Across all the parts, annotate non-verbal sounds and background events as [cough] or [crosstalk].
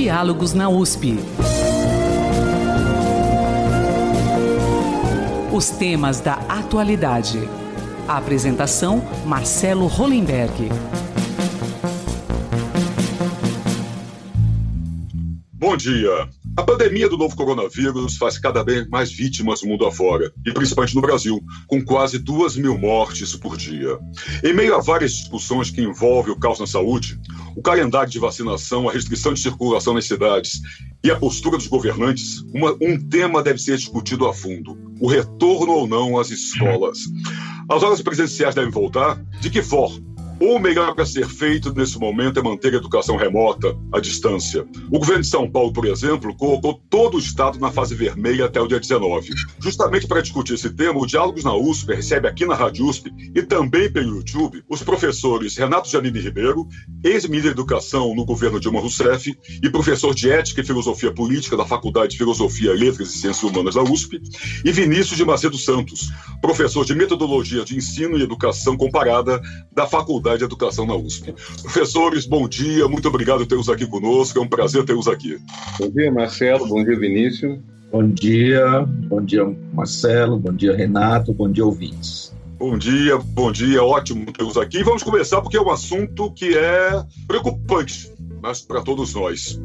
Diálogos na USP. Os temas da atualidade. A apresentação: Marcelo Hollenberg. Bom dia. A pandemia do novo coronavírus faz cada vez mais vítimas mundo afora, e principalmente no Brasil, com quase duas mil mortes por dia. Em meio a várias discussões que envolvem o caos na saúde, o calendário de vacinação, a restrição de circulação nas cidades e a postura dos governantes, uma, um tema deve ser discutido a fundo: o retorno ou não às escolas. As aulas presenciais devem voltar? De que forma? O melhor para ser feito nesse momento é manter a educação remota, à distância. O governo de São Paulo, por exemplo, colocou todo o estado na fase vermelha até o dia 19. Justamente para discutir esse tema, o Diálogos na USP recebe aqui na Rádio USP e também pelo YouTube os professores Renato Janine Ribeiro, ex-ministro da Educação no governo Dilma Rousseff e professor de Ética e Filosofia Política da Faculdade de Filosofia, Letras e Ciências Humanas da USP, e Vinícius de Macedo Santos, professor de Metodologia de Ensino e Educação Comparada da Faculdade Faculdade de Educação na USP. Professores, bom dia, muito obrigado por ter-os aqui conosco, é um prazer ter-os aqui. Bom dia, Marcelo, bom dia, Vinícius. Bom dia, bom dia, Marcelo, bom dia, Renato, bom dia, ouvintes. Bom dia, bom dia, ótimo ter-os aqui. Vamos começar porque é um assunto que é preocupante mas para todos nós.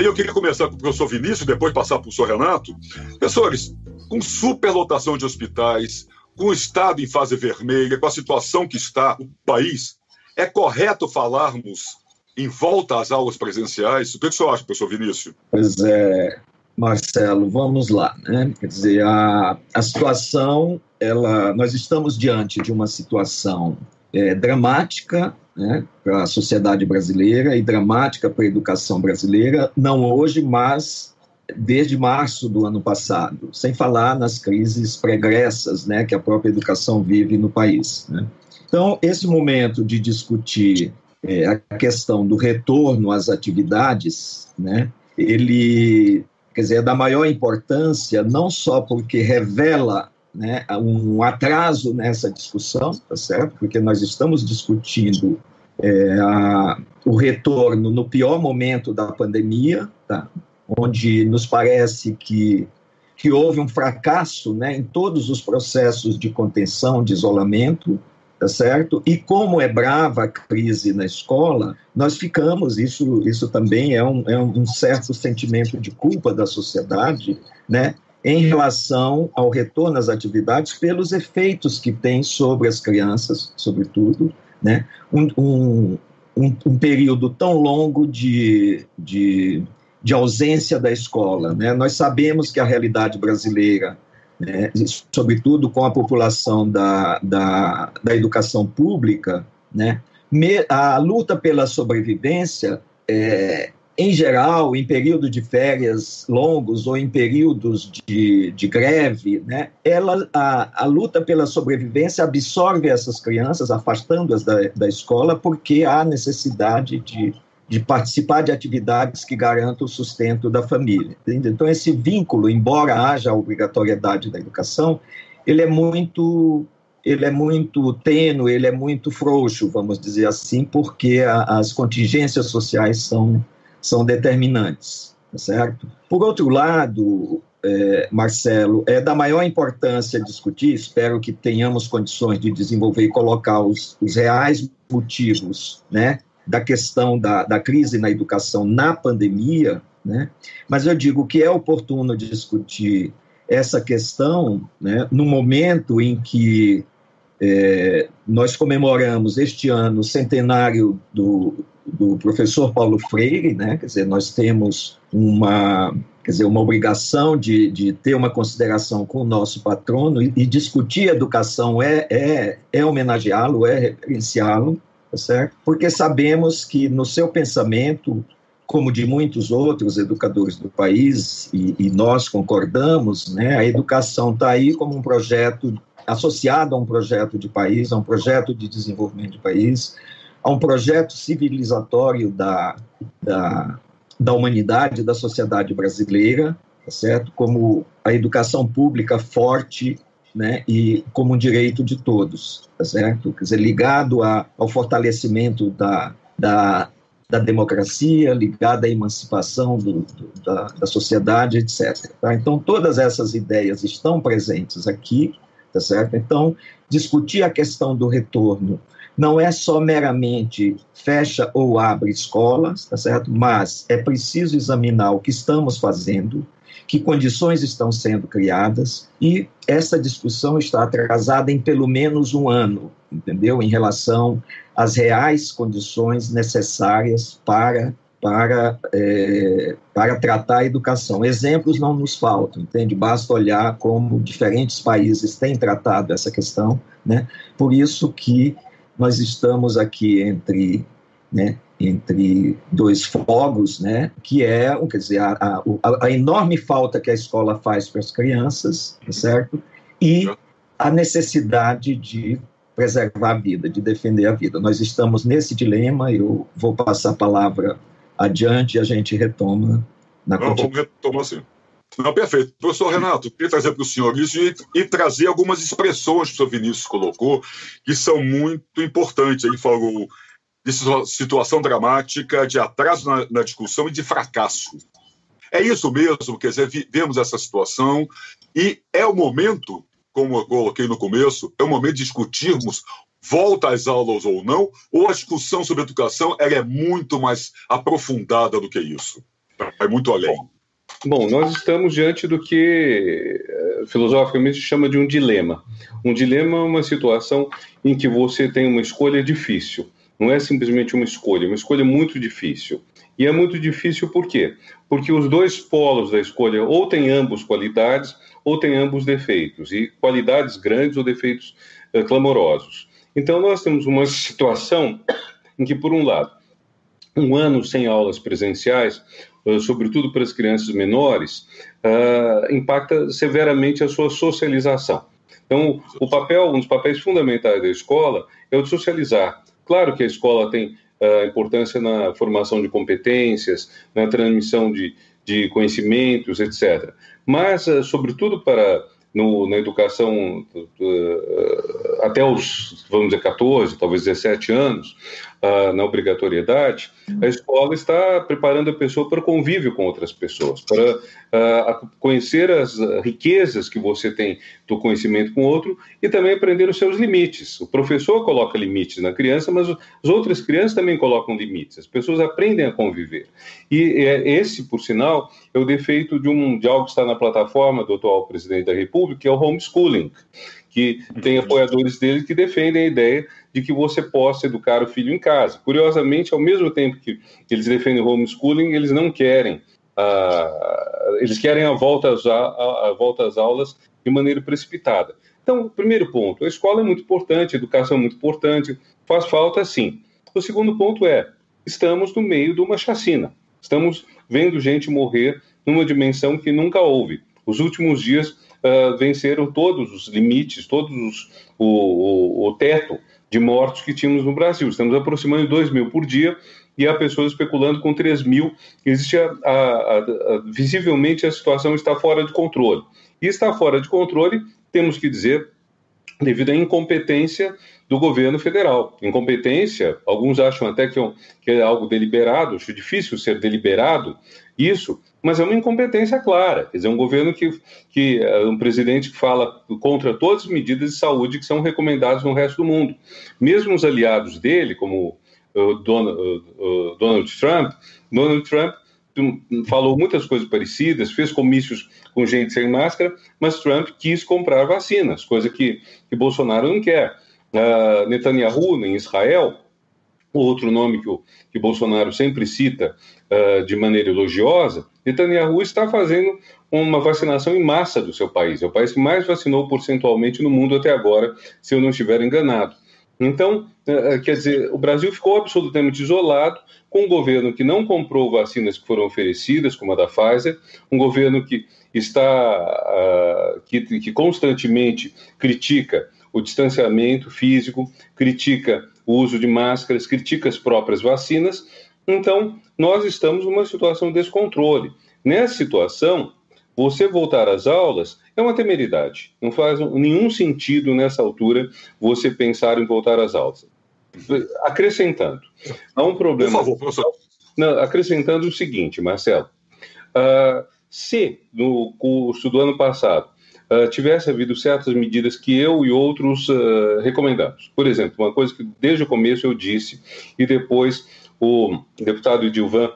E eu queria começar com o professor Vinícius, depois passar para o professor Renato. Professores, com superlotação de hospitais, com o Estado em fase vermelha, com a situação que está o país, é correto falarmos em volta às aulas presenciais? O que você acha, professor Vinícius? Pois é, Marcelo, vamos lá. Né? Quer dizer, a, a situação, ela, nós estamos diante de uma situação é, dramática né, para a sociedade brasileira e dramática para a educação brasileira, não hoje, mas desde março do ano passado, sem falar nas crises pregressas né, que a própria educação vive no país. Né. Então, esse momento de discutir é, a questão do retorno às atividades, né, ele quer dizer, é da maior importância, não só porque revela né, um atraso nessa discussão, tá certo? Porque nós estamos discutindo é, a, o retorno no pior momento da pandemia, tá? onde nos parece que, que houve um fracasso né, em todos os processos de contenção, de isolamento, tá certo? E como é brava a crise na escola, nós ficamos, isso, isso também é um, é um certo sentimento de culpa da sociedade, né? em relação ao retorno às atividades pelos efeitos que tem sobre as crianças, sobretudo, né? um, um, um, um período tão longo de, de de ausência da escola. Né? Nós sabemos que a realidade brasileira, né, sobretudo com a população da, da, da educação pública, né, a luta pela sobrevivência, é, em geral, em períodos de férias longos ou em períodos de, de greve, né, ela, a, a luta pela sobrevivência absorve essas crianças, afastando-as da, da escola, porque há necessidade de de participar de atividades que garantam o sustento da família. Entende? Então, esse vínculo, embora haja a obrigatoriedade da educação, ele é muito ele é muito tênue, ele é muito frouxo, vamos dizer assim, porque a, as contingências sociais são, são determinantes, tá certo? Por outro lado, é, Marcelo, é da maior importância discutir, espero que tenhamos condições de desenvolver e colocar os, os reais motivos, né, da questão da, da crise na educação na pandemia, né? mas eu digo que é oportuno discutir essa questão né, no momento em que é, nós comemoramos este ano o centenário do, do professor Paulo Freire, né? quer dizer, nós temos uma, quer dizer, uma obrigação de, de ter uma consideração com o nosso patrono e, e discutir educação é, é, é homenageá-lo, é referenciá-lo, tá certo? Porque sabemos que no seu pensamento, como de muitos outros educadores do país, e, e nós concordamos, né, a educação está aí como um projeto associado a um projeto de país, a um projeto de desenvolvimento de país, a um projeto civilizatório da, da, da humanidade, da sociedade brasileira, tá certo? Como a educação pública forte né, e como um direito de todos, tá certo? Quer dizer, ligado a, ao fortalecimento da, da, da democracia, ligada à emancipação do, do, da, da, sociedade, etc. Tá? Então, todas essas ideias estão presentes aqui, tá certo? Então, discutir a questão do retorno não é só meramente fecha ou abre escolas, tá certo? Mas é preciso examinar o que estamos fazendo, que condições estão sendo criadas, e essa discussão está atrasada em pelo menos um ano, entendeu? Em relação às reais condições necessárias para para, é, para tratar a educação. Exemplos não nos faltam, entende? Basta olhar como diferentes países têm tratado essa questão, né? Por isso que nós estamos aqui entre né, entre dois fogos, né, que é, quer dizer, a, a, a enorme falta que a escola faz para as crianças, tá certo? E a necessidade de preservar a vida, de defender a vida. Nós estamos nesse dilema, eu vou passar a palavra adiante e a gente retoma na vamos retomar sim. Não, perfeito. Professor Renato, queria trazer para o senhor isso e, e, trazer algumas expressões que o senhor Vinícius colocou, que são muito importantes. Ele falou de situação dramática, de atraso na, na discussão e de fracasso. É isso mesmo, quer dizer, vivemos essa situação e é o momento, como eu coloquei no começo, é o momento de discutirmos volta às aulas ou não, ou a discussão sobre educação ela é muito mais aprofundada do que isso. É muito além. Bom, nós estamos diante do que eh, filosoficamente se chama de um dilema. Um dilema é uma situação em que você tem uma escolha difícil. Não é simplesmente uma escolha, é uma escolha muito difícil. E é muito difícil por quê? Porque os dois polos da escolha ou têm ambos qualidades ou têm ambos defeitos, e qualidades grandes ou defeitos uh, clamorosos. Então, nós temos uma situação [coughs] em que, por um lado, um ano sem aulas presenciais, uh, sobretudo para as crianças menores, uh, impacta severamente a sua socialização. Então, o papel, um dos papéis fundamentais da escola é o de socializar Claro que a escola tem uh, importância na formação de competências, na transmissão de, de conhecimentos, etc. Mas, uh, sobretudo para no, na educação uh, até os, vamos dizer, 14, talvez 17 anos, uh, na obrigatoriedade, a escola está preparando a pessoa para o convívio com outras pessoas, para uh, conhecer as riquezas que você tem do conhecimento com outro e também aprender os seus limites. O professor coloca limites na criança, mas as outras crianças também colocam limites. As pessoas aprendem a conviver. E é esse, por sinal, é o defeito de, um, de algo que está na plataforma do atual presidente da República, que é o homeschooling que tem apoiadores dele que defendem a ideia de que você possa educar o filho em casa. Curiosamente, ao mesmo tempo que eles defendem o homeschooling, eles não querem, uh, eles querem a volta, às, a, a volta às aulas de maneira precipitada. Então, primeiro ponto, a escola é muito importante, a educação é muito importante, faz falta sim. O segundo ponto é, estamos no meio de uma chacina. Estamos vendo gente morrer numa dimensão que nunca houve. Os últimos dias uh, venceram todos os limites, todos os, o, o, o, teto de mortos que tínhamos no Brasil. Estamos aproximando de 2 mil por dia e há pessoas especulando com 3 mil. Existe a, a, a, visivelmente a situação está fora de controle. E está fora de controle, temos que dizer, devido à incompetência do governo federal. Incompetência, alguns acham até que é, que é algo deliberado, acho difícil ser deliberado isso, mas é uma incompetência clara. Quer dizer, um governo que, que é um presidente que fala contra todas as medidas de saúde que são recomendadas no resto do mundo. Mesmo os aliados dele, como uh, Donald, Trump, Donald Trump falou muitas coisas parecidas, fez comícios com gente sem máscara, mas Trump quis comprar vacinas, coisa que, que Bolsonaro não quer. Uh, Netanyahu, em Israel, outro nome que o que Bolsonaro sempre cita uh, de maneira elogiosa, Netanyahu está fazendo uma vacinação em massa do seu país. É o país que mais vacinou porcentualmente no mundo até agora, se eu não estiver enganado. Então, uh, quer dizer, o Brasil ficou absolutamente isolado, com um governo que não comprou vacinas que foram oferecidas, como a da Pfizer, um governo que está que, que constantemente critica o distanciamento físico, critica o uso de máscaras, critica as próprias vacinas. Então, nós estamos numa situação de descontrole. Nessa situação, você voltar às aulas é uma temeridade. Não faz nenhum sentido nessa altura você pensar em voltar às aulas. acrescentando, há um problema. Por favor, professor. Não, acrescentando o seguinte, Marcelo. Uh, se no curso do ano passado uh, tivesse havido certas medidas que eu e outros uh, recomendamos, por exemplo, uma coisa que desde o começo eu disse e depois o deputado Edilvan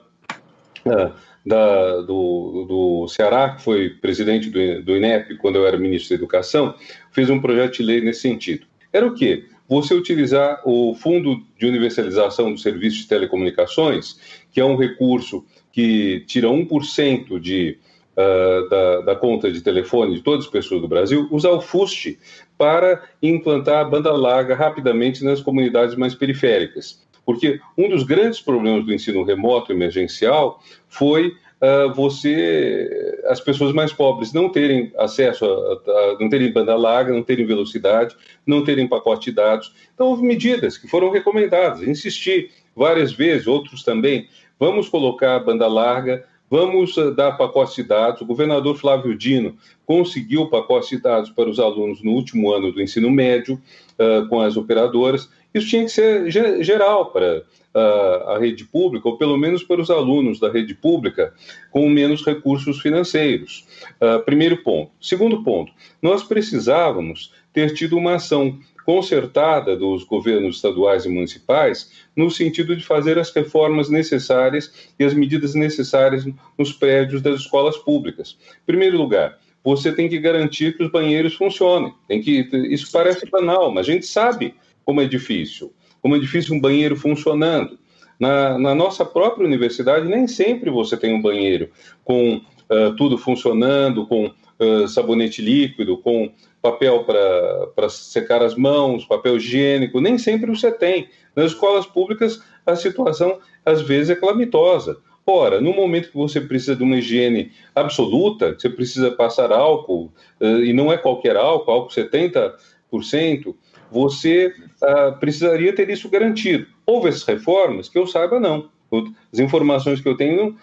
da, do, do Ceará, que foi presidente do, do INEP quando eu era ministro da Educação, fez um projeto de lei nesse sentido. Era o quê? Você utilizar o Fundo de Universalização dos Serviços de Telecomunicações, que é um recurso que tira 1% de, uh, da, da, conta de telefone de todas as pessoas do Brasil, usar o FUST para implantar a banda larga rapidamente nas comunidades mais periféricas. Porque um dos grandes problemas do ensino remoto emergencial foi uh, você, as pessoas mais pobres não terem acesso, a, a, não terem banda larga, não terem velocidade, não terem pacote de dados. Então, houve medidas que foram recomendadas. Insisti várias vezes, outros também. Vamos colocar a banda larga, Vamos uh, dar pacote de dados. O governador Flávio Dino conseguiu o pacote de dados para os alunos no último ano do ensino médio uh, com as operadoras. Isso tinha que ser geral para uh, a rede pública, ou pelo menos para os alunos da rede pública com menos recursos financeiros. Uh, primeiro ponto. Segundo ponto, nós precisávamos ter tido uma ação concertada dos governos estaduais e municipais no sentido de fazer as reformas necessárias e as medidas necessárias nos prédios das escolas públicas. Em primeiro lugar, você tem que garantir que os banheiros funcionem. Tem que isso parece banal, mas a gente sabe como é difícil, como é difícil um banheiro funcionando. Na, na nossa própria universidade, nem sempre você tem um banheiro com uh, tudo funcionando, com sabonete líquido, com papel para secar as mãos, papel higiênico, nem sempre você tem. Nas escolas públicas, a situação às vezes é calamitosa. Ora, no momento que você precisa de uma higiene absoluta, você precisa passar álcool, e não é qualquer álcool, álcool 70%, você uh, precisaria ter isso garantido. Houve essas reformas? Que eu saiba, não. As informações que eu tenho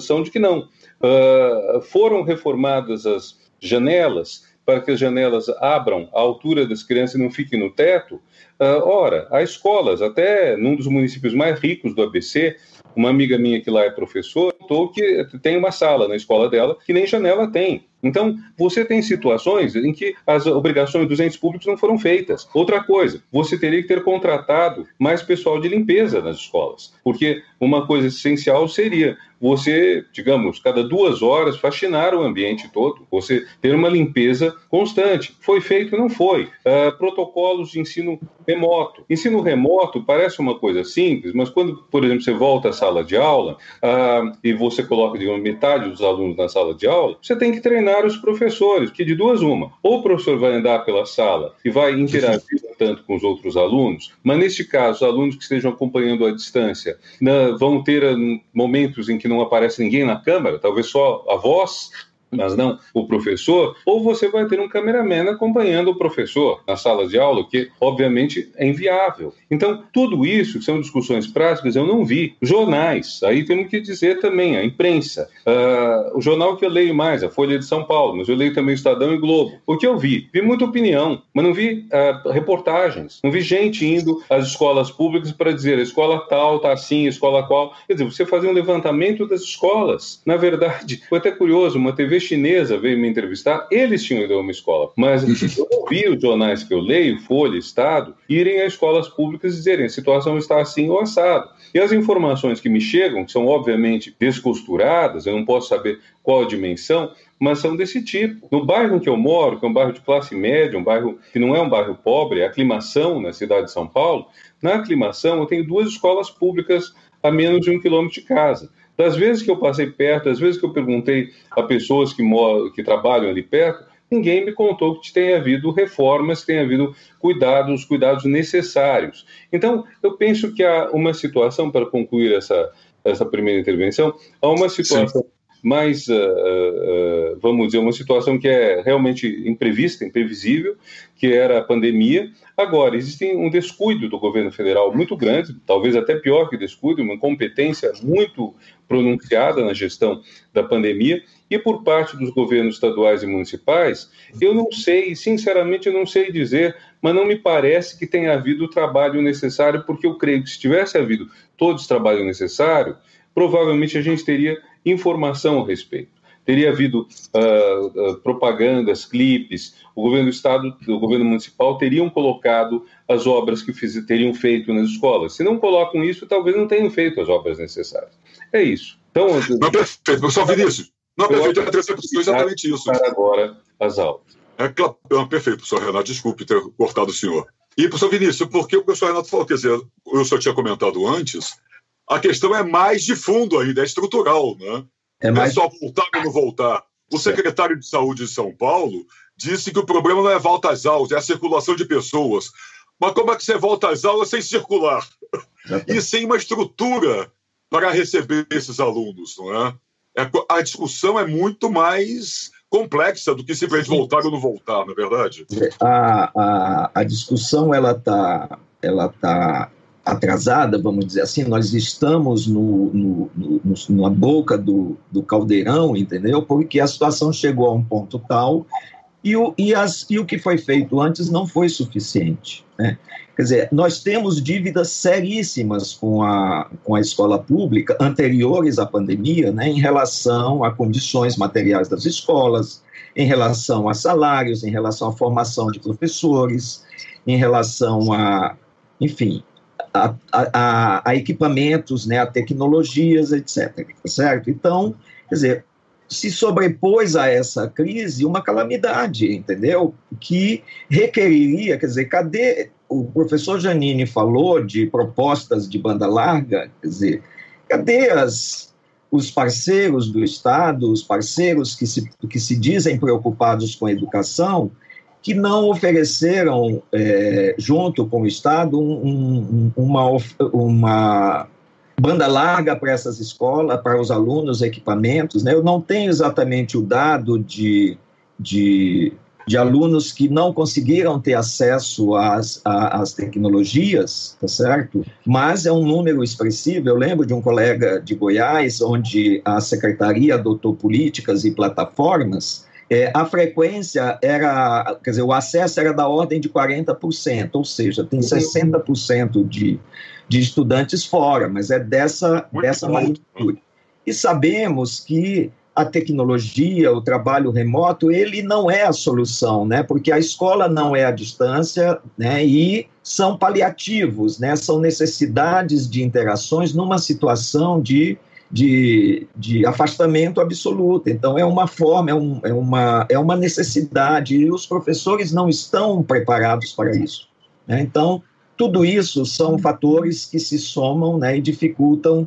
são de que não. Uh, foram reformadas as janelas para que as janelas abram à altura das crianças e não fiquem no teto. ora, há escolas, até num dos municípios mais ricos do ABC, uma amiga minha que lá é professora, que tem uma sala na escola dela que nem janela tem. Então, você tem situações em que as obrigações dos entes públicos não foram feitas. Outra coisa, você teria que ter contratado mais pessoal de limpeza nas escolas, porque uma coisa essencial seria você, digamos, cada duas horas faxinar o ambiente todo, você ter uma limpeza constante. Foi feito? Não foi. Uh, protocolos de ensino remoto. Ensino remoto parece uma coisa simples, mas quando, por exemplo, você volta à sala de aula uh, e você coloca, digamos, metade dos alunos na sala de aula, você tem que treinar os professores, que de duas uma. Ou o professor vai andar pela sala e vai interagir tanto com os outros alunos, mas neste caso, os alunos que estejam acompanhando à distância né, vão ter hum, momentos em que não aparece ninguém na câmera, talvez só a voz mas não o professor, ou você vai ter um cameraman acompanhando o professor na sala de aula, que obviamente é inviável. Então, tudo isso, são discussões práticas, eu não vi. Jornais, aí temos que dizer também, a imprensa. Uh, o jornal que eu leio mais, a Folha de São Paulo, mas eu leio também o Estadão e Globo. O que eu vi? Vi muita opinião, mas não vi uh, reportagens, não vi gente indo às escolas públicas para dizer a escola tal está assim, a escola qual. Quer dizer, você fazer um levantamento das escolas. Na verdade, foi até curioso, uma TV chinesa veio me entrevistar, eles tinham ido a uma escola, mas [laughs] eu não vi os jornais que eu leio, Folha, Estado, irem a escolas públicas e dizerem a situação está assim ou assado. E as informações que me chegam, que são obviamente descosturadas, eu não posso saber qual a dimensão, mas são desse tipo. No bairro em que eu moro, que é um bairro de classe média, um bairro que não é um bairro pobre, é aclimação na cidade de São Paulo, na aclimação eu tenho duas escolas públicas a menos de um quilômetro de casa. Das vezes que eu passei perto, das vezes que eu perguntei a pessoas que, moram, que trabalham ali perto, ninguém me contou que tenha havido reformas, que tenha havido cuidados, cuidados necessários. Então, eu penso que há uma situação, para concluir essa, essa primeira intervenção, há uma situação Sim. mais, uh, uh, vamos dizer, uma situação que é realmente imprevista, imprevisível, que era a pandemia. Agora, existe um descuido do governo federal muito grande, talvez até pior que descuido, uma incompetência muito pronunciada na gestão da pandemia, e por parte dos governos estaduais e municipais, eu não sei, sinceramente, eu não sei dizer, mas não me parece que tenha havido o trabalho necessário, porque eu creio que se tivesse havido todo esse trabalho necessário, provavelmente a gente teria informação a respeito. Teria havido uh, uh, propagandas, clipes, o governo do estado, o governo municipal teriam colocado as obras que fiz, teriam feito nas escolas. Se não colocam isso, talvez não tenham feito as obras necessárias. É isso. Então, não, perfeito, professor Vinícius. Não, perfeito, a terceira é exatamente isso. agora as aulas. É, claro, perfeito, professor Renato, desculpe ter cortado o senhor. E, professor Vinícius, porque o professor Renato falou, quer dizer, eu só tinha comentado antes, a questão é mais de fundo ainda, é estrutural, né? É, mais... é só voltar ou não voltar. O secretário de Saúde de São Paulo disse que o problema não é volta às aulas, é a circulação de pessoas. Mas como é que você volta às aulas sem circular? E sem uma estrutura para receber esses alunos, não é? é a discussão é muito mais complexa do que simplesmente voltar ou não voltar, na é verdade? A, a, a discussão ela está ela tá atrasada, vamos dizer assim, nós estamos no, no, no, na boca do, do caldeirão, entendeu? Porque a situação chegou a um ponto tal e o, e, as, e o que foi feito antes não foi suficiente. Né? Quer dizer, nós temos dívidas seríssimas com a, com a escola pública anteriores à pandemia, né, em relação a condições materiais das escolas, em relação a salários, em relação à formação de professores, em relação a, enfim, a, a, a equipamentos, né, a tecnologias, etc. Certo? Então, quer dizer, se sobrepôs a essa crise uma calamidade, entendeu? Que requeriria, quer dizer, cadê o professor Janine falou de propostas de banda larga, quer dizer, cadê as, os parceiros do Estado, os parceiros que se, que se dizem preocupados com a educação, que não ofereceram, é, junto com o Estado, um, um, uma, uma banda larga para essas escolas, para os alunos, equipamentos. Né? Eu não tenho exatamente o dado de, de, de alunos que não conseguiram ter acesso às, às tecnologias, tá certo? Mas é um número expressivo. Eu lembro de um colega de Goiás, onde a secretaria adotou políticas e plataformas é, a frequência era, quer dizer, o acesso era da ordem de 40%, ou seja, tem 60% de, de estudantes fora, mas é dessa, dessa magnitude. E sabemos que a tecnologia, o trabalho remoto, ele não é a solução, né? Porque a escola não é a distância, né? E são paliativos, né? São necessidades de interações numa situação de, de, de afastamento absoluto. Então, é uma forma, é, um, é, uma, é uma necessidade, e os professores não estão preparados para isso. Né? Então, tudo isso são fatores que se somam né, e dificultam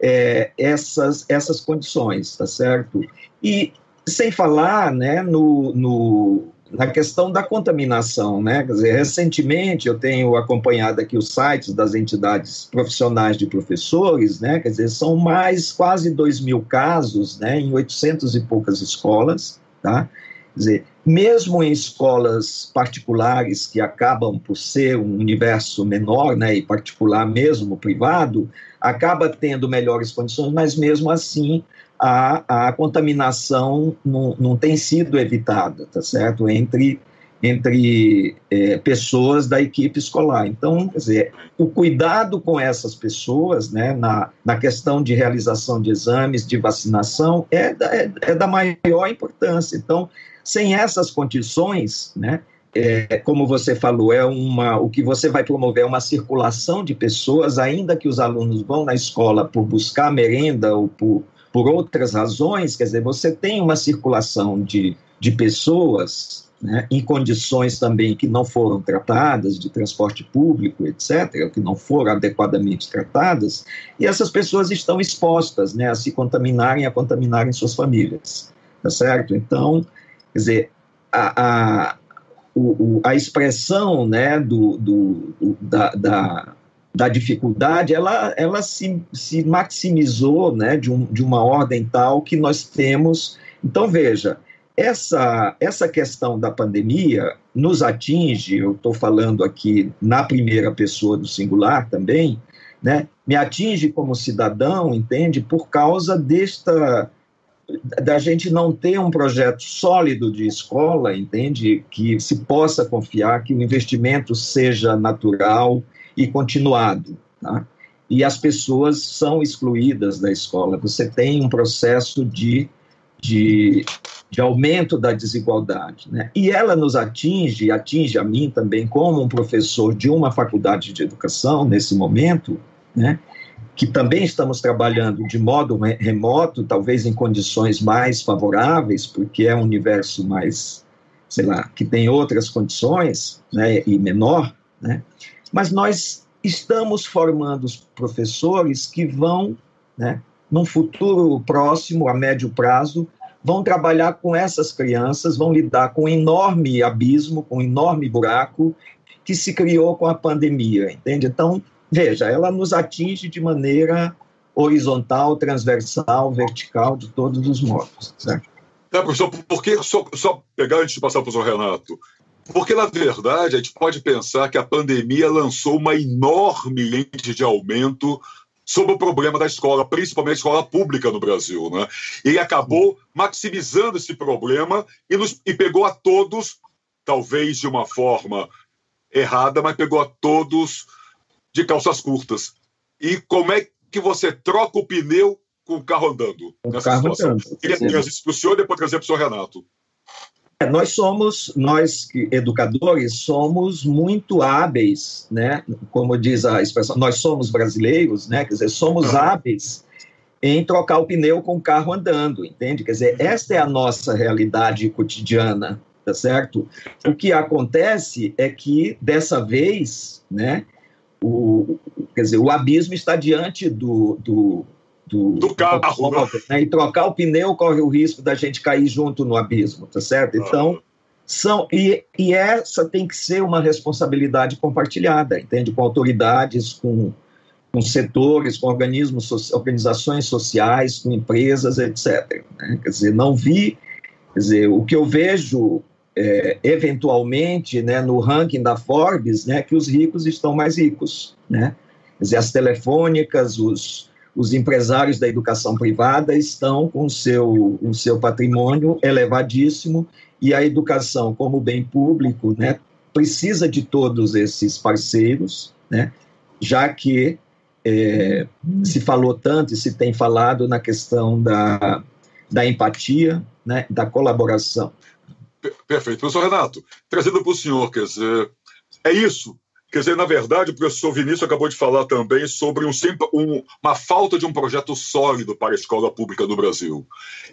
é, essas, essas condições, tá certo? E sem falar né, no, no, na questão da contaminação, né? Quer dizer, recentemente eu tenho acompanhado aqui os sites das entidades profissionais de professores, né? Quer dizer, são mais quase 2 mil casos, né? Em 800 e poucas escolas, tá? Quer dizer, mesmo em escolas particulares que acabam por ser um universo menor, né, e particular mesmo privado, acaba tendo melhores condições, mas mesmo assim a, a contaminação não, não tem sido evitada, tá certo? Entre entre é, pessoas da equipe escolar. Então, quer dizer, o cuidado com essas pessoas, né, na, na questão de realização de exames, de vacinação, é da, é, é da maior importância. Então, sem essas condições, né, é, como você falou, é uma, o que você vai promover é uma circulação de pessoas, ainda que os alunos vão na escola por buscar merenda ou por, por outras razões, quer dizer, você tem uma circulação de, de pessoas né, em condições também que não foram tratadas, de transporte público, etc., que não foram adequadamente tratadas, e essas pessoas estão expostas né, a se contaminarem, a contaminarem suas famílias, tá certo? Então, Quer dizer, a, a, o, a expressão né, do, do, da, da, da dificuldade, ela, ela se, se maximizou né, de, um, de uma ordem tal que nós temos. Então, veja, essa, essa questão da pandemia nos atinge, eu estou falando aqui na primeira pessoa do singular também, né, me atinge como cidadão, entende, por causa desta da gente não ter um projeto sólido de escola, entende, que se possa confiar que o investimento seja natural, e continuado. Tá? E as pessoas são excluídas da escola. Você tem um processo de, de, de aumento da desigualdade. Né? E ela nos atinge, atinge a mim também, como um professor de uma faculdade de educação, nesse momento, né? que também estamos trabalhando de modo remoto, talvez em condições mais favoráveis, porque é um universo mais, sei lá, que tem outras condições, né, e menor, né? Mas nós estamos formando os professores que vão, né, num futuro próximo, a médio prazo, vão trabalhar com essas crianças, vão lidar com um enorme abismo, com um enorme buraco que se criou com a pandemia, entende? Então, veja, ela nos atinge de maneira horizontal, transversal, vertical, de todos os modos, certo? É, professor, porque, só, só pegar antes de passar para o professor Renato, porque, na verdade, a gente pode pensar que a pandemia lançou uma enorme lente de aumento sobre o problema da escola, principalmente a escola pública no Brasil. Né? E acabou maximizando esse problema e, nos, e pegou a todos, talvez de uma forma errada, mas pegou a todos de calças curtas. E como é que você troca o pneu com o carro andando o nessa carro situação? Andando. Queria trazer isso para o senhor e depois trazer para o senhor Renato. É, nós somos, nós educadores, somos muito hábeis, né? Como diz a expressão, nós somos brasileiros, né? Quer dizer, somos hábeis em trocar o pneu com o carro andando, entende? Quer dizer, esta é a nossa realidade cotidiana, tá certo? O que acontece é que dessa vez, né? O, quer dizer, o abismo está diante do, do do, do carro. Do né? E trocar o pneu corre o risco da gente cair junto no abismo, tá certo? Então, são. E, e essa tem que ser uma responsabilidade compartilhada, entende? Com autoridades, com, com setores, com organismos, organizações sociais, com empresas, etc. Né? Quer dizer, não vi. Quer dizer, o que eu vejo é, eventualmente, né, no ranking da Forbes, né, que os ricos estão mais ricos, né? Quer dizer, as telefônicas, os, os empresários da educação privada estão com o seu, o seu patrimônio elevadíssimo e a educação como bem público né, precisa de todos esses parceiros, né, já que é, se falou tanto e se tem falado na questão da, da empatia, né, da colaboração. Perfeito. Professor Renato, trazendo para o senhor, quer dizer, é isso Quer dizer, na verdade, o professor Vinícius acabou de falar também sobre um, um, uma falta de um projeto sólido para a escola pública no Brasil.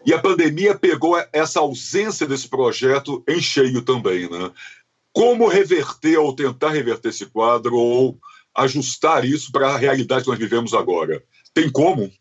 E a pandemia pegou essa ausência desse projeto em cheio também. Né? Como reverter ou tentar reverter esse quadro ou ajustar isso para a realidade que nós vivemos agora? Tem como?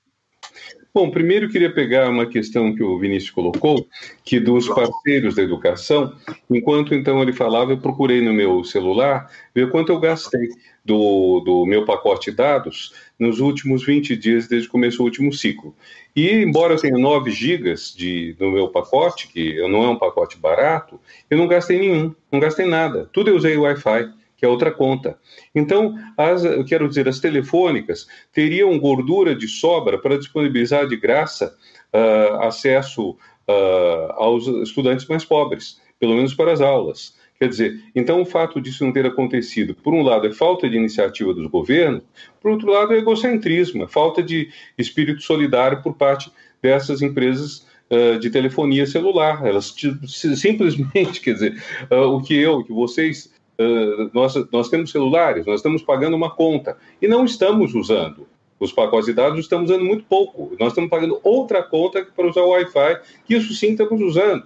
Bom, primeiro eu queria pegar uma questão que o Vinícius colocou, que dos parceiros da educação, enquanto então ele falava, eu procurei no meu celular ver quanto eu gastei do, do meu pacote de dados nos últimos 20 dias desde que começou o último ciclo. E embora eu tenha 9 gigas de, no meu pacote, que não é um pacote barato, eu não gastei nenhum, não gastei nada. Tudo eu usei Wi-Fi que é outra conta. Então, as, eu quero dizer, as telefônicas teriam gordura de sobra para disponibilizar de graça uh, acesso uh, aos estudantes mais pobres, pelo menos para as aulas. Quer dizer, então o fato disso não ter acontecido, por um lado, é falta de iniciativa dos governos, por outro lado, é egocentrismo, é falta de espírito solidário por parte dessas empresas uh, de telefonia celular. Elas simplesmente, [laughs] quer dizer, uh, o que eu, que vocês uh, nós, nós temos celulares, nós estamos pagando uma conta e não estamos usando os pacotes de dados, estamos usando muito pouco. Nós estamos pagando outra conta para usar o Wi-Fi, que isso sim estamos usando.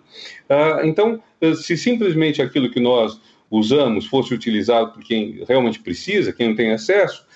Uh, então, se simplesmente aquilo que nós usamos fosse utilizado por quem realmente precisa, quem não tem acesso,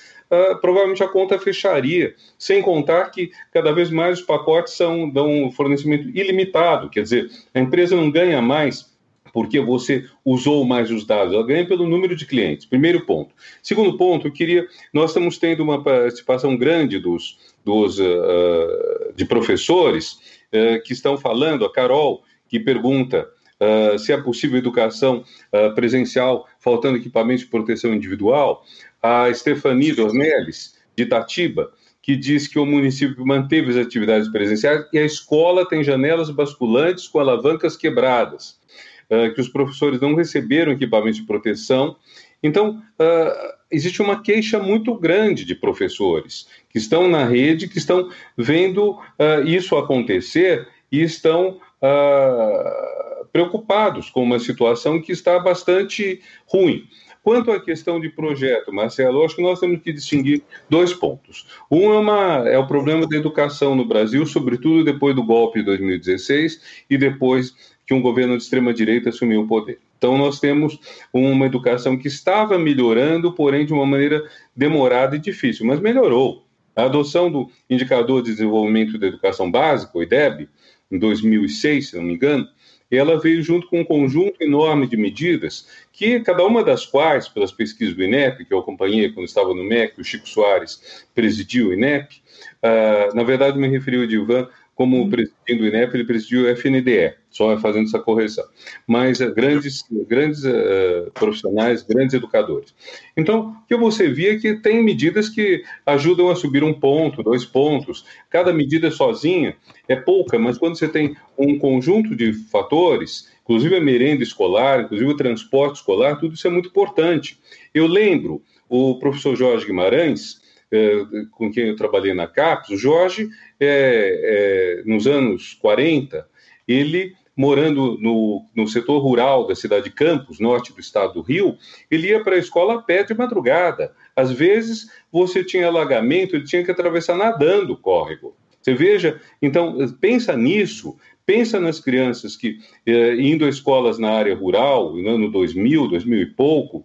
provavelmente a conta fecharia, sem contar que cada vez mais os pacotes são, dão um fornecimento ilimitado, quer dizer, a empresa não ganha mais porque você usou mais os dados, ela ganha pelo número de clientes. Primeiro ponto. Segundo ponto, eu queria, nós estamos tendo uma participação grande dos, dos uh, de professores uh, que estão falando, a Carol que pergunta uh, se é possível educação presencial, faltando equipamentos de proteção individual, a Stefanie Dornelles de Itatiba que diz que o município manteve as atividades presenciais e a escola tem janelas basculantes com alavancas quebradas. Eh, que os professores não receberam equipamentos de proteção. Então, uh, existe uma queixa muito grande de professores que estão na rede, que estão vendo uh, isso acontecer e estão preocupados com uma situação que está bastante ruim. Quanto à questão de projeto, Marcelo, acho que nós temos que distinguir dois pontos. Um é, uma, é o problema da educação no Brasil, sobretudo depois do golpe de 2016 e depois que um governo de extrema-direita assumiu o poder. Então, nós temos uma educação que estava melhorando, porém de uma maneira demorada e difícil, mas melhorou. A adoção do Indicador de Desenvolvimento da Educação Básica, o IDEB, em 2006, se não me engano, ela veio junto com um conjunto enorme de medidas, que cada uma das quais, pelas pesquisas do INEP, que eu acompanhei quando estava no MEC, o Chico Soares presidiu o INEP, uh, na verdade me referi ao Divan como uhum. presidindo o INEP, ele presidiu o FNDE, só fazendo essa correção. Mas uh, grandes, grandes uh, profissionais, grandes educadores. Então, o que você via é que tem medidas que ajudam a subir um ponto, dois pontos. Cada medida sozinha é pouca, mas quando você tem um conjunto de fatores, inclusive a merenda escolar, inclusive o transporte escolar, tudo isso é muito importante. Eu lembro o professor Jorge Guimarães, eh, com quem eu trabalhei na CAPES, o Jorge, é, é, nos anos 40, ele morando no, no setor rural da cidade de Campos, norte do estado do Rio, ele ia para a escola a pé de madrugada. Às vezes, você tinha alagamento, ele tinha que atravessar nadando o córrego. Você veja, então, pensa nisso, pensa nas crianças que, eh, indo a escolas na área rural, no ano 2000, 2000 e pouco,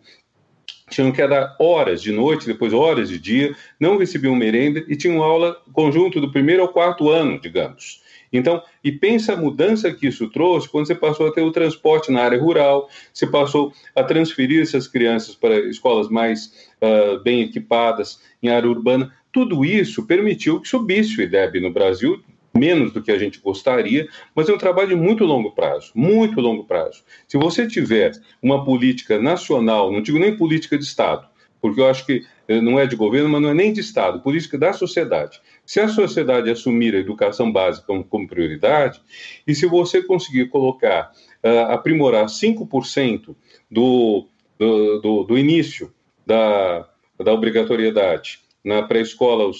tinham que dar horas de noite, depois horas de dia, não recebiam merenda e tinham aula conjunto do primeiro ao quarto ano, digamos. Então, e pensa a mudança que isso trouxe quando você passou a ter o transporte na área rural, você passou a transferir essas crianças para escolas mais uh, bem equipadas em área urbana. Tudo isso permitiu que subisse o IDEB no Brasil menos do que a gente gostaria, mas é um trabalho de muito longo prazo, muito longo prazo. Se você tiver uma política nacional, não digo nem política de Estado, porque eu acho que eh, não é de governo, mas não é nem de Estado, política da sociedade. Se a sociedade assumir a educação básica como, como prioridade, e se você conseguir colocar, uh, aprimorar 5% do, do, do, do início da, da obrigatoriedade na pré-escola uh,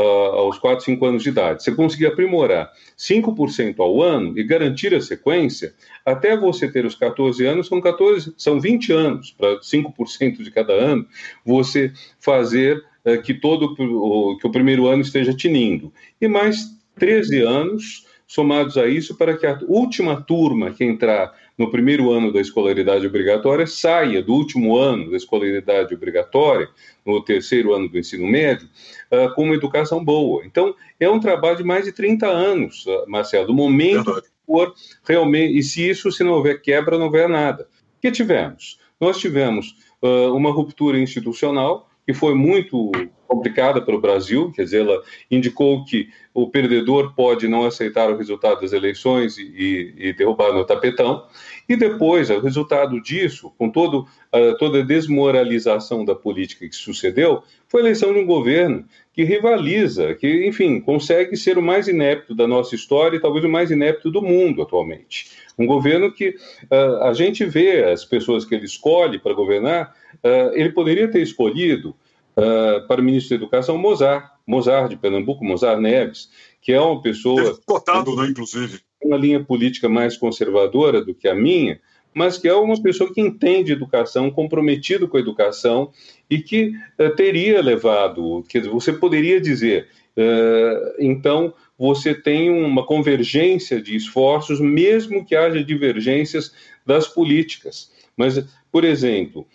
aos 4, 5 anos de idade, você conseguir aprimorar 5% ao ano e garantir a sequência, até você ter os 14 anos, são 14, são 20 anos, para 5% de cada ano, você fazer uh, que todo que o primeiro ano esteja tinindo. E mais 13 anos somados a isso para que a última turma que entrar no primeiro ano da escolaridade obrigatória saia do último ano da escolaridade obrigatória, no terceiro ano do ensino médio, uh, com uma educação boa. Então, é um trabalho de mais de 30 anos, uh, Marcelo, do momento que for realmente, e se isso, se não houver quebra, não houver nada. O que tivemos? Nós tivemos uh, uma ruptura institucional, que foi muito complicada para o Brasil, quer dizer, ela indicou que o perdedor pode não aceitar o resultado das eleições e, e, derrubar no tapetão, e depois, o resultado disso, com todo, uh, toda a desmoralização da política que sucedeu, foi a eleição de um governo que rivaliza, que, enfim, consegue ser o mais inepto da nossa história e talvez o mais inepto do mundo atualmente. Um governo que uh, a gente vê as pessoas que ele escolhe para governar, uh, ele poderia ter escolhido uh, para o ministro da Educação Mozart, Mozart de Pernambuco, Mozart Neves, que é uma pessoa. Cotado, né, inclusive. Uma linha política mais conservadora do que a minha, mas que é uma pessoa que entende educação, comprometido com a educação e que uh, teria levado, quer dizer, você poderia dizer, uh, então você tem uma convergência de esforços, mesmo que haja divergências das políticas. Mas, por exemplo,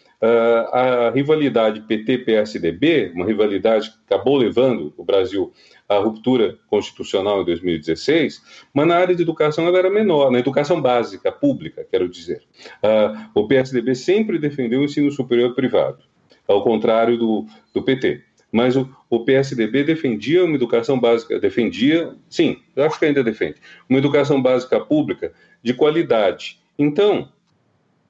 a rivalidade PT-PSDB, uma rivalidade que acabou levando o Brasil à ruptura constitucional em 2016, mas na área de educação ela era menor, na educação básica, pública, quero dizer. Uh, o PSDB sempre defendeu o ensino superior privado, ao contrário do, do PT. Mas o, o PSDB defendia uma educação básica, defendia, sim, acho que ainda defende, uma educação básica pública de qualidade. Então,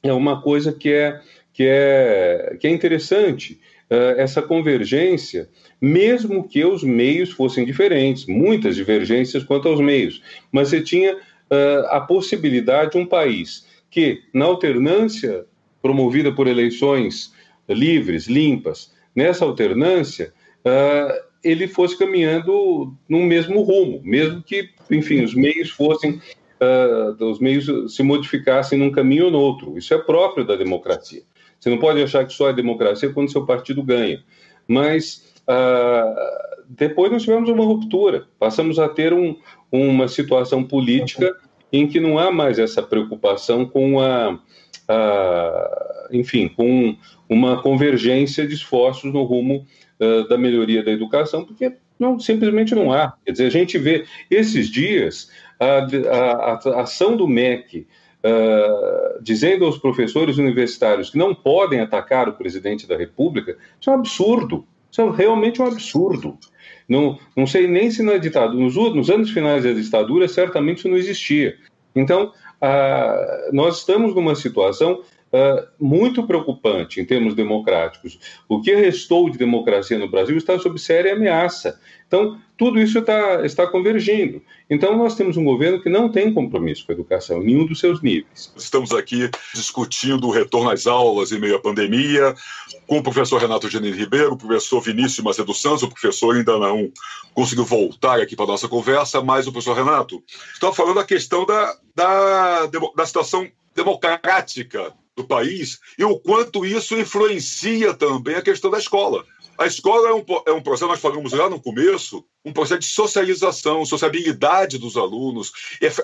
é uma coisa que é, que é, que é interessante, uh, essa convergência, mesmo que os meios fossem diferentes, muitas divergências quanto aos meios, mas você tinha uh, a possibilidade de um país que, na alternância promovida por eleições livres, limpas, nessa alternância, uh, ele fosse caminhando no mesmo rumo, mesmo que, enfim, os meios fossem, uh, os meios se modificassem num caminho ou no outro. Isso é próprio da democracia. Você não pode achar que só é democracia quando seu partido ganha. Mas uh, depois nós tivemos uma ruptura, passamos a ter um, uma situação política em que não há mais essa preocupação com a, a enfim, com uma convergência de esforços no rumo uh, da melhoria da educação, porque não, simplesmente não há. Quer dizer, a gente vê esses dias a, a, a ação do MEC uh, dizendo aos professores universitários que não podem atacar o presidente da República, isso é um absurdo. Isso é realmente um absurdo. Não, não sei nem se na ditadura, nos, nos anos finais da ditadura, certamente isso não existia. Então, uh, nós estamos numa situação uh, muito preocupante em termos democráticos. O que restou de democracia no Brasil está sob séria ameaça. Então, tudo isso está, está convergindo. Então, nós temos um governo que não tem compromisso com a educação em nenhum dos seus níveis. Estamos aqui discutindo o retorno às aulas em meio à pandemia, com o professor Renato Genini Ribeiro, o professor Vinícius Macedo Santos, o professor ainda não conseguiu voltar aqui para a nossa conversa, mas o professor Renato está falando a questão da, da, da situação democrática do país e o quanto isso influencia também a questão da escola. A escola é um, é um processo, nós falamos lá no começo, um processo de socialização, sociabilidade dos alunos,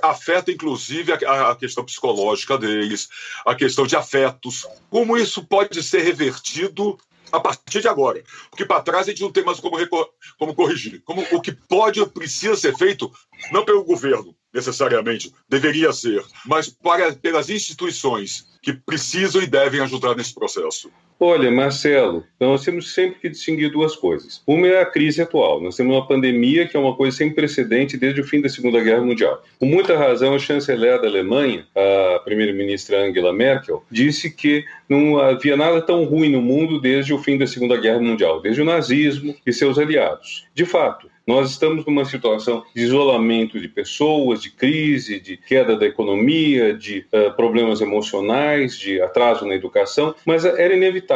afeta inclusive a, a, questão psicológica deles, a questão de afetos. Como isso pode ser revertido a partir de agora? Porque para trás a gente não tem mais como, como corrigir. Como, o que pode precisa ser feito, não pelo governo, necessariamente, deveria ser, mas para, pelas instituições que precisam e devem ajudar nesse processo? Olha, Marcelo, nós temos sempre que distinguir duas coisas. Uma é a crise atual. Nós temos uma pandemia que é uma coisa sem precedente desde o fim da Segunda Guerra Mundial. Com muita razão, a chanceler da Alemanha, a primeira-ministra Angela Merkel, disse que não havia nada tão ruim no mundo desde o fim da Segunda Guerra Mundial, desde o nazismo e seus aliados. De fato, nós estamos numa situação de isolamento de pessoas, de crise, de queda da economia, de uh, problemas emocionais, de atraso na educação, mas era inevitável.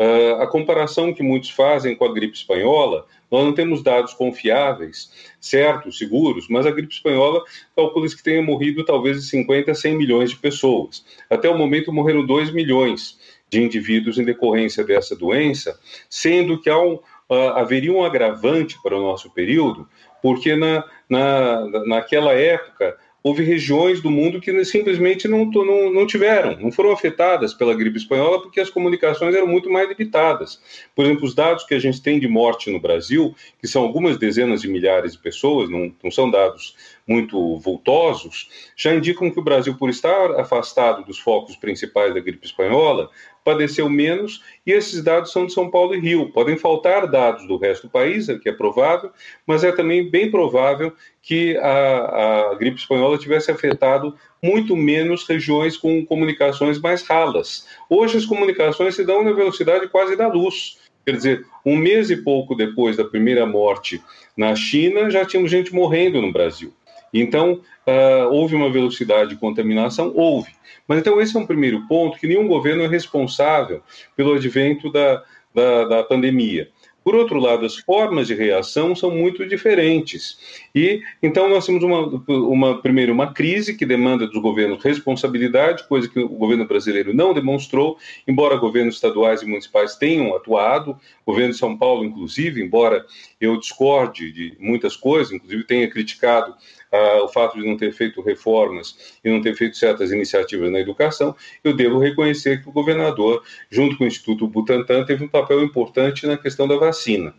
Uh, a comparação que muitos fazem com a gripe espanhola, nós não temos dados confiáveis, certos, seguros, mas a gripe espanhola calcula que tenha morrido talvez de 50 a 100 milhões de pessoas. Até o momento morreram 2 milhões de indivíduos em decorrência dessa doença, sendo que há um, uh, haveria um agravante para o nosso período, porque na, na, naquela época houve regiões do mundo que simplesmente não, não, não, tiveram, não foram afetadas pela gripe espanhola porque as comunicações eram muito mais limitadas. Por exemplo, os dados que a gente tem de morte no Brasil, que são algumas dezenas de milhares de pessoas, não, não são dados muito vultosos, já indicam que o Brasil, por estar afastado dos focos principais da gripe espanhola, padeceu menos, e esses dados são de São Paulo e Rio. Podem faltar dados do resto do país, que é provável, mas é também bem provável que a, a gripe espanhola tivesse afetado muito menos regiões com comunicações mais ralas. Hoje as comunicações se dão na velocidade quase da luz. Quer dizer, um mês e pouco depois da primeira morte na China, já tínhamos gente morrendo no Brasil. Então, uh, houve uma velocidade de contaminação? Houve. Mas então, esse é um primeiro ponto: que nenhum governo é responsável pelo advento da, da, da pandemia. Por outro lado, as formas de reação são muito diferentes. E então nós temos uma, uma primeiro uma crise que demanda dos governos responsabilidade, coisa que o governo brasileiro não demonstrou, embora governos estaduais e municipais tenham atuado, o governo de São Paulo, inclusive, embora eu discorde de muitas coisas, inclusive tenha criticado ah, o fato de não ter feito reformas e não ter feito certas iniciativas na educação, eu devo reconhecer que o governador, junto com o Instituto Butantan, teve um papel importante na questão da vacina.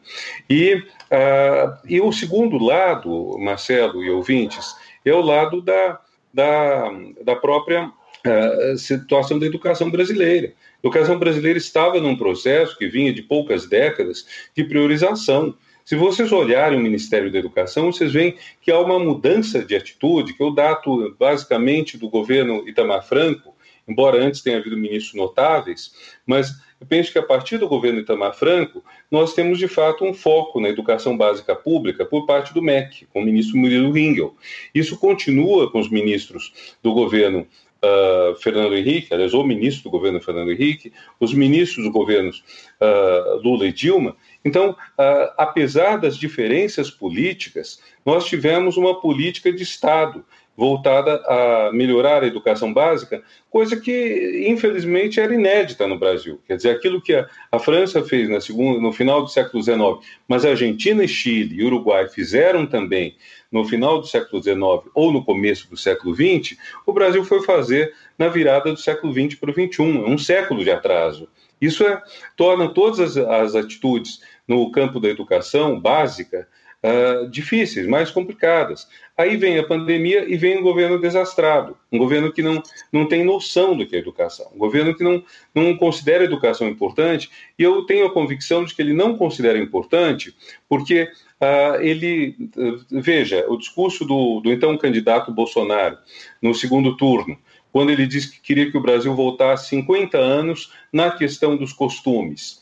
E, ah, e o segundo lado, Marcelo e ouvintes, é o lado da, da, da própria ah, situação da educação brasileira. A educação brasileira estava num processo que vinha de poucas décadas de priorização. Se vocês olharem o Ministério da Educação, vocês veem que há uma mudança de atitude, que eu dato basicamente do governo Itamar Franco, embora antes tenha havido ministros notáveis, mas eu penso que a partir do governo Itamar Franco, nós temos de fato um foco na educação básica pública por parte do MEC, com o ministro Murilo Ringel. Isso continua com os ministros do governo uh, Fernando Henrique, aliás, o ministro do governo Fernando Henrique, os ministros dos governos uh, Lula e Dilma. Então, uh, apesar das diferenças políticas, nós tivemos uma política de Estado voltada a melhorar a educação básica, coisa que infelizmente era inédita no Brasil. Quer dizer, aquilo que a, a França fez na segunda, no final do século XIX, mas a Argentina, Chile e Uruguai fizeram também no final do século XIX ou no começo do século XX, o Brasil foi fazer na virada do século XX para o XXI, um século de atraso. Isso é, torna todas as, as atitudes no campo da educação básica uh, difíceis, mais complicadas. Aí vem a pandemia e vem um governo desastrado, um governo que não, não tem noção do que é educação, um governo que não, não considera a educação importante, e eu tenho a convicção de que ele não considera importante porque uh, ele, uh, veja, o discurso do, do então candidato Bolsonaro no segundo turno, quando ele disse que queria que o Brasil voltasse 50 anos na questão dos costumes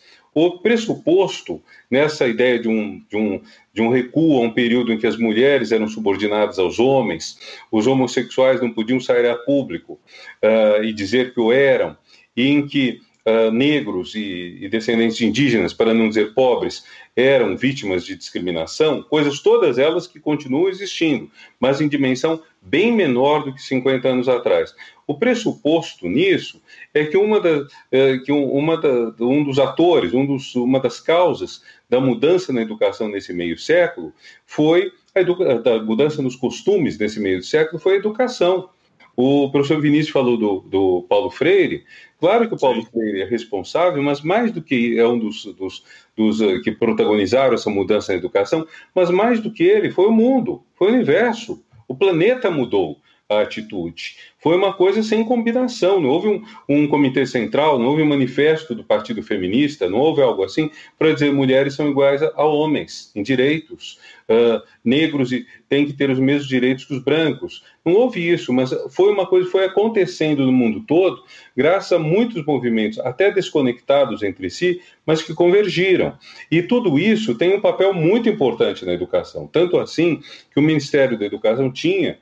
pressuposto nessa ideia de um, de, um, de um recuo a um período em que as mulheres eram subordinadas aos homens, os homossexuais não podiam sair a público uh, e dizer que o eram, e em que uh, negros e, e descendentes de indígenas, para não dizer pobres, eram vítimas de discriminação, coisas todas elas que continuam existindo, mas em dimensão bem menor do que 50 anos atrás. O pressuposto nisso é que, uma da, é, que uma da, um dos atores, um dos, uma das causas da mudança na educação nesse meio século foi a da mudança nos costumes nesse meio século foi a educação. O professor Vinícius falou do, do Paulo Freire. Claro que o Paulo Sim. Freire é responsável, mas mais do que é um dos, dos, dos uh, que protagonizaram essa mudança na educação, mas mais do que ele foi o mundo, foi o universo. O planeta mudou a atitude. Foi uma coisa sem combinação, não houve um, um, comitê central, não houve um manifesto do Partido Feminista, não houve algo assim para dizer mulheres são iguais a, a homens em direitos, uh, negros têm que ter os mesmos direitos que os brancos. Não houve isso, mas foi uma coisa que foi acontecendo no mundo todo, graças a muitos movimentos, até desconectados entre si, mas que convergiram. E tudo isso tem um papel muito importante na educação, tanto assim que o Ministério da Educação tinha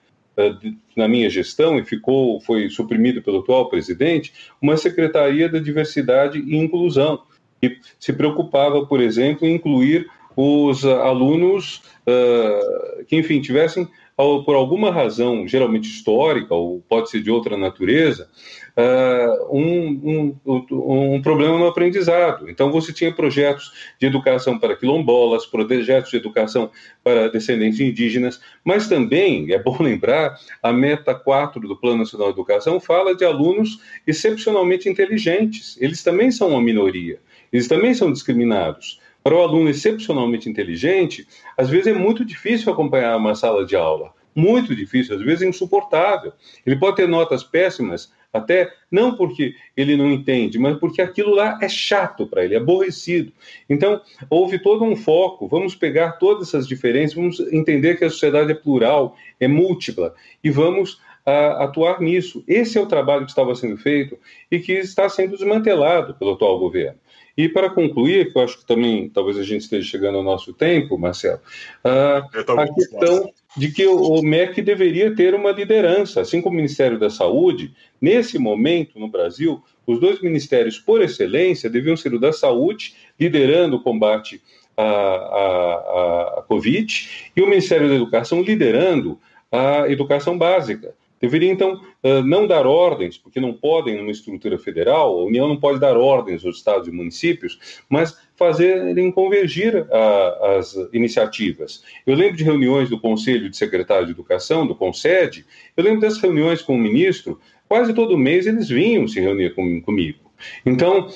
na minha gestão e ficou foi suprimido pelo atual presidente uma secretaria da diversidade e inclusão que se preocupava por exemplo em incluir os uh, uh, que enfim tivessem por alguma razão, geralmente histórica, ou pode ser de outra natureza, uh, um, um, um, problema no aprendizado. Então, você tinha projetos de educação para quilombolas, projetos de educação para descendentes indígenas, mas também, é bom [laughs] lembrar, a meta 4 do Plano Nacional de Educação fala de alunos excepcionalmente inteligentes. Eles também são uma minoria, eles também são discriminados para o aluno excepcionalmente inteligente, às vezes é muito difícil acompanhar uma sala de aula. Muito difícil, às vezes é insuportável. Ele pode ter notas péssimas, até não porque ele não entende, mas porque aquilo lá é chato para ele, é aborrecido. Então, houve todo um foco, vamos pegar todas essas diferenças, vamos entender que a sociedade é plural, é múltipla, e vamos a, atuar nisso. Esse é o trabalho que estava sendo feito e que está sendo desmantelado pelo atual governo. E para concluir, que eu acho que também talvez a gente esteja chegando ao nosso tempo, Marcelo, a, a questão de que o MEC deveria ter uma liderança, assim como o Ministério da Saúde. Nesse momento, no Brasil, os dois ministérios por excelência deviam ser o da Saúde, liderando o combate a, a, a Covid e o Ministério da Educação liderando a educação básica. Deveria, então, não dar ordens, porque não podem numa estrutura federal, a União não pode dar ordens aos estados e municípios, mas fazerem convergir a, as iniciativas. Eu lembro de reuniões do Conselho de Secretário de Educação, do CONSED, eu lembro dessas reuniões com o ministro, quase todo mês eles vinham se reunir com, comigo. Então,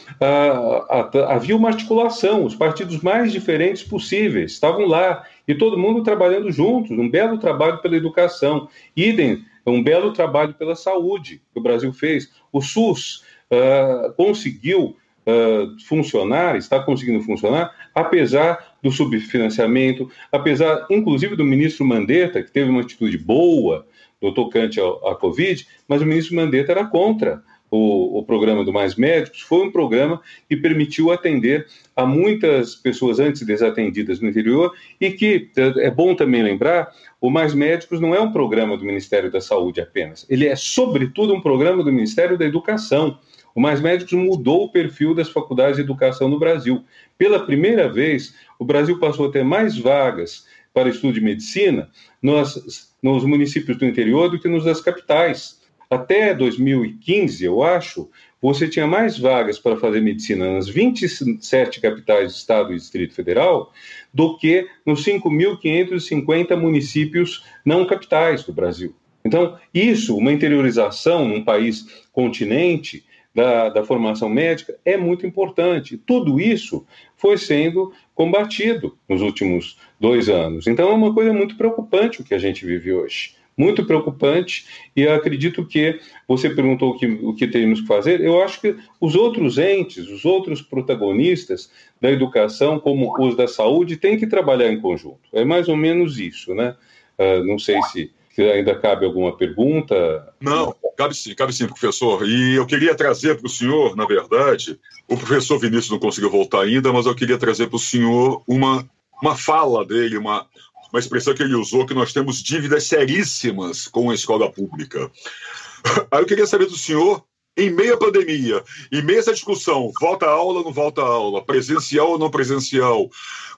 havia uma articulação, os partidos mais diferentes possíveis estavam lá, e todo mundo trabalhando juntos, um belo trabalho pela educação. Idem, um belo trabalho pela saúde que o Brasil fez. O SUS uh, conseguiu uh, funcionar, está conseguindo funcionar, apesar do subfinanciamento, apesar, inclusive, do ministro Mandetta, que teve uma atitude boa no tocante à Covid, mas o ministro Mandetta era contra o, o, programa do Mais Médicos, foi um programa que permitiu atender a muitas pessoas antes desatendidas no interior e que, é, é bom também lembrar, o Mais Médicos não é um programa do Ministério da Saúde apenas, ele é, sobretudo, um programa do Ministério da Educação. O Mais Médicos mudou o perfil das faculdades de educação no Brasil. Pela primeira vez, o Brasil passou a ter mais vagas para estudo de medicina nos, nos municípios do interior do que nos das capitais. Até 2015, eu acho, você tinha mais vagas para fazer medicina nas 27 capitais do Estado e Distrito Federal do que nos 5.550 municípios não capitais do Brasil. Então, isso, uma interiorização num país continente da, da formação médica, é muito importante. Tudo isso foi sendo combatido nos últimos dois anos. Então, é uma coisa muito preocupante o que a gente vive hoje muito preocupante e acredito que você perguntou o que, o que teríamos que fazer. Eu acho que os outros entes, os outros protagonistas da educação, como os da saúde, têm que trabalhar em conjunto. É mais ou menos isso, né? Uh, não sei se ainda cabe alguma pergunta. Não, cabe sim, cabe sim, professor. E eu queria trazer para o senhor, na verdade, o professor Vinícius não conseguiu voltar ainda, mas eu queria trazer para o senhor uma, uma fala dele, uma, uma expressão que ele usou, que nós temos dívidas seríssimas com a escola pública. [laughs] Aí eu queria saber do senhor, em meio à pandemia, em meio a essa discussão, volta a aula ou não volta a aula, presencial ou não presencial,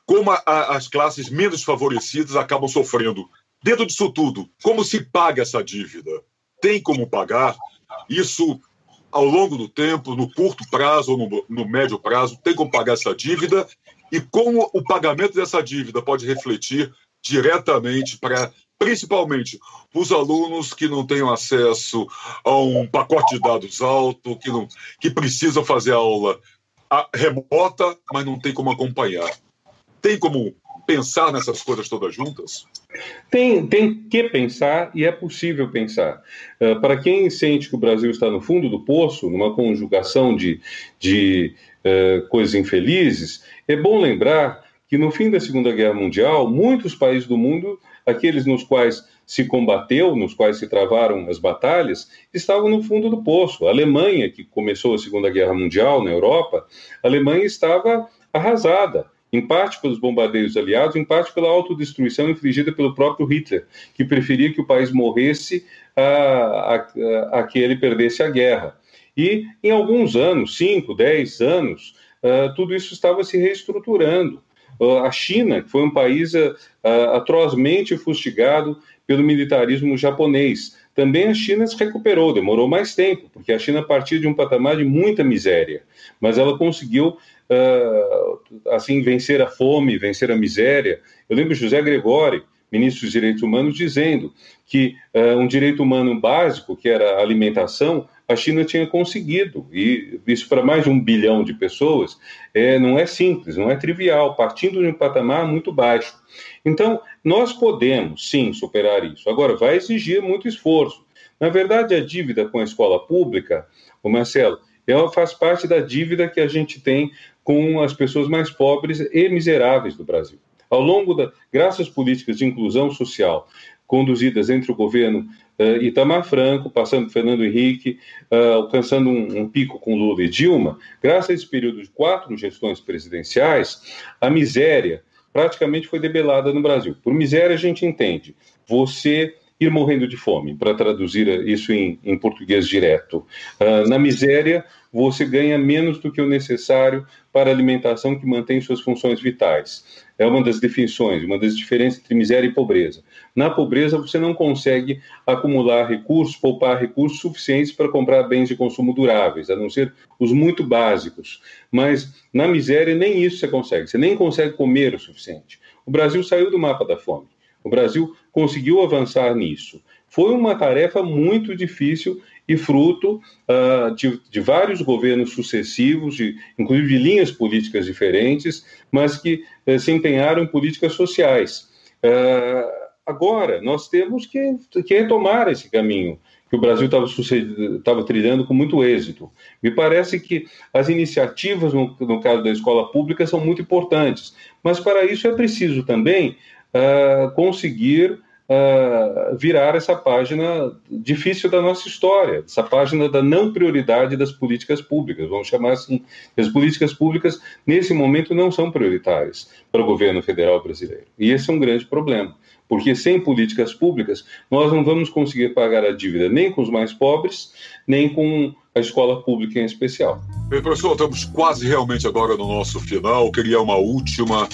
como a, a, as classes menos favorecidas acabam sofrendo. Dentro disso tudo, como se paga essa dívida? Tem como pagar? Isso ao longo do tempo, no curto prazo ou no, no médio prazo, tem como pagar essa dívida? E como o pagamento dessa dívida pode refletir diretamente para principalmente os alunos que não têm acesso a um pacote de dados alto, que, não, que precisam fazer aula remota, mas não tem como acompanhar. Tem como pensar nessas coisas todas juntas? Tem, tem que pensar e é possível pensar. Uh, para quem sente que o Brasil está no fundo do poço, numa conjugação de, de uh, coisas infelizes, é bom lembrar que no fim da Segunda Guerra Mundial, muitos países do mundo, aqueles nos quais se combateu, nos quais se travaram as batalhas, estavam no fundo do poço. A Alemanha, que começou a Segunda Guerra Mundial na Europa, a Alemanha estava arrasada, em parte pelos bombardeios aliados, em parte pela autodestruição infligida pelo próprio Hitler, que preferia que o país morresse a, a, a, que ele perdesse a guerra. E em alguns anos, 5, 10 anos, uh, tudo isso estava se reestruturando. Ah, a China, que foi um país uh, atrozmente fustigado pelo militarismo japonês. Também a China se recuperou, demorou mais tempo, porque a China partiu de um patamar de muita miséria, mas ela conseguiu assim vencer a fome, vencer a miséria. Eu lembro José Gregori, ministro dos Direitos Humanos, dizendo que uh, um direito humano básico, que era a alimentação, a China tinha conseguido, e isso para mais de um bilhão de pessoas, é, não é simples, não é trivial, partindo de um patamar muito baixo. Então, nós podemos, sim, superar isso. Agora, vai exigir muito esforço. Na verdade, a dívida com a escola pública, o Marcelo, ela faz parte da dívida que a gente tem com as pessoas mais pobres e miseráveis do Brasil. Ao longo da, graças às políticas de inclusão social conduzidas entre o governo uh, Itamar Franco, passando por Fernando Henrique, uh, alcançando um, um, pico com Lula e Dilma, graças a esse período de quatro gestões presidenciais, a miséria praticamente foi debelada no Brasil. Por miséria, a gente entende você ir morrendo de fome, para traduzir isso em, em português direto. Uh, na miséria, você ganha menos do que o necessário para a alimentação que mantém suas funções vitais. É uma das definições, uma das diferenças entre miséria e pobreza. Na pobreza, você não consegue acumular recursos, poupar recursos suficientes para comprar bens de consumo duráveis, a não ser os muito básicos. Mas na miséria, nem isso você consegue. Você nem consegue comer o suficiente. O Brasil saiu do mapa da fome. O Brasil conseguiu avançar nisso. Foi uma tarefa muito difícil e fruto uh, de, de, vários governos sucessivos, de, inclusive de linhas políticas diferentes, mas que uh, se empenharam em políticas sociais. Uh, agora, nós temos que, que, retomar esse caminho que o Brasil estava trilhando com muito êxito. Me parece que as iniciativas, no, no, caso da escola pública, são muito importantes, mas para isso é preciso também ah, conseguir uh, virar essa página difícil da nossa história, essa página da não prioridade das políticas públicas, vamos chamar assim. As políticas públicas, nesse momento, não são prioritárias para o governo federal brasileiro. E esse é um grande problema, porque sem políticas públicas, nós não vamos conseguir pagar a dívida nem com os mais pobres, nem com a escola pública em especial. Bem, professor, estamos quase realmente agora no nosso final. Queria uma última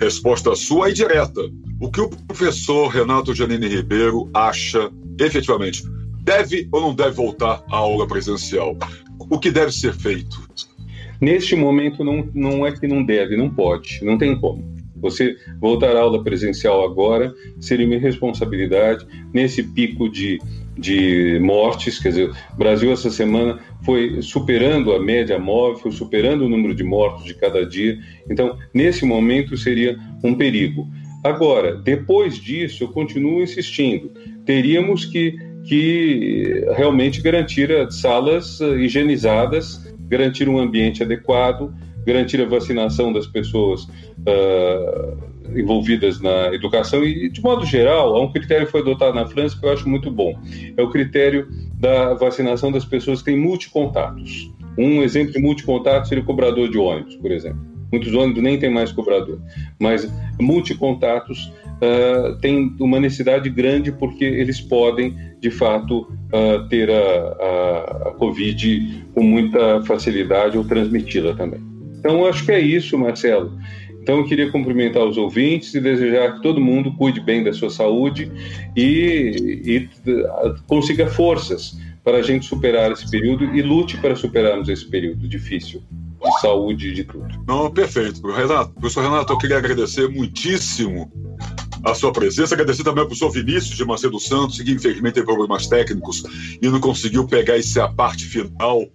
resposta sua e direta. O que o professor Renato Janine Ribeiro acha, efetivamente, deve ou não deve voltar à aula presencial? O que deve ser feito? Neste momento, não, não é que não deve, não pode, não tem como. Você voltar à aula presencial agora seria uma irresponsabilidade nesse pico de, de mortes. Quer dizer, Brasil essa semana foi superando a média móvel, superando o número de mortos de cada dia. Então, nesse momento, seria um perigo. Agora, depois disso, eu continuo insistindo, teríamos que, que realmente garantir salas eh, higienizadas, garantir um ambiente adequado, garantir a vacinação das pessoas uh, envolvidas na educação e, de modo geral, há um critério que foi adotado na França que eu acho muito bom. É o critério da vacinação das pessoas que têm multicontatos. Um exemplo de multicontato seria o cobrador de ônibus, por exemplo. Muitos ônibus nem têm mais cobrador, mas multicontatos uh, têm uma necessidade grande porque eles podem, de fato, uh, ter a, a, a Covid com muita facilidade ou transmiti-la também. Então, acho que é isso, Marcelo. Então, eu queria cumprimentar os ouvintes e desejar que todo mundo cuide bem da sua saúde e, e consiga forças para a gente superar esse período e lute para superarmos esse período difícil de saúde e de tudo. Não, perfeito. Renato, professor Renato, eu queria agradecer muitíssimo a sua presença, agradecer também ao professor Vinícius de Macedo Santos, que infelizmente teve problemas técnicos e não conseguiu pegar essa parte final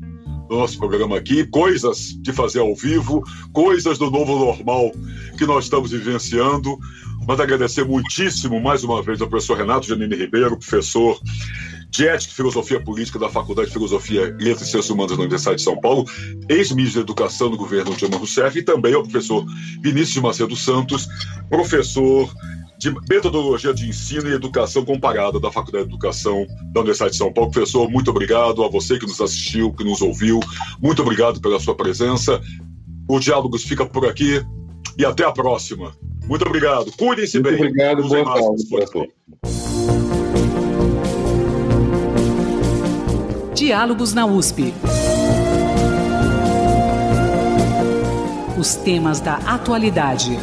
nosso programa aqui, coisas de fazer ao vivo, coisas do novo normal que nós estamos vivenciando. Mas agradecer muitíssimo mais uma vez ao professor Renato Janine Ribeiro, professor de Ética e Filosofia Política da Faculdade de Filosofia, Letras e Ciências Humanas da Universidade de São Paulo, ex-ministro da Educação do governo Dilma Rousseff, e também ao professor Vinícius de Macedo Santos, professor de Metodologia de Ensino e Educação Comparada da Faculdade de Educação da Universidade de São Paulo. Professor, muito obrigado a você que nos assistiu, que nos ouviu. Muito obrigado pela sua presença. O Diálogos fica por aqui e até a próxima. Muito obrigado. Cuidem-se bem. Obrigado, boa tarde todos. Diálogos na USP. Os temas da atualidade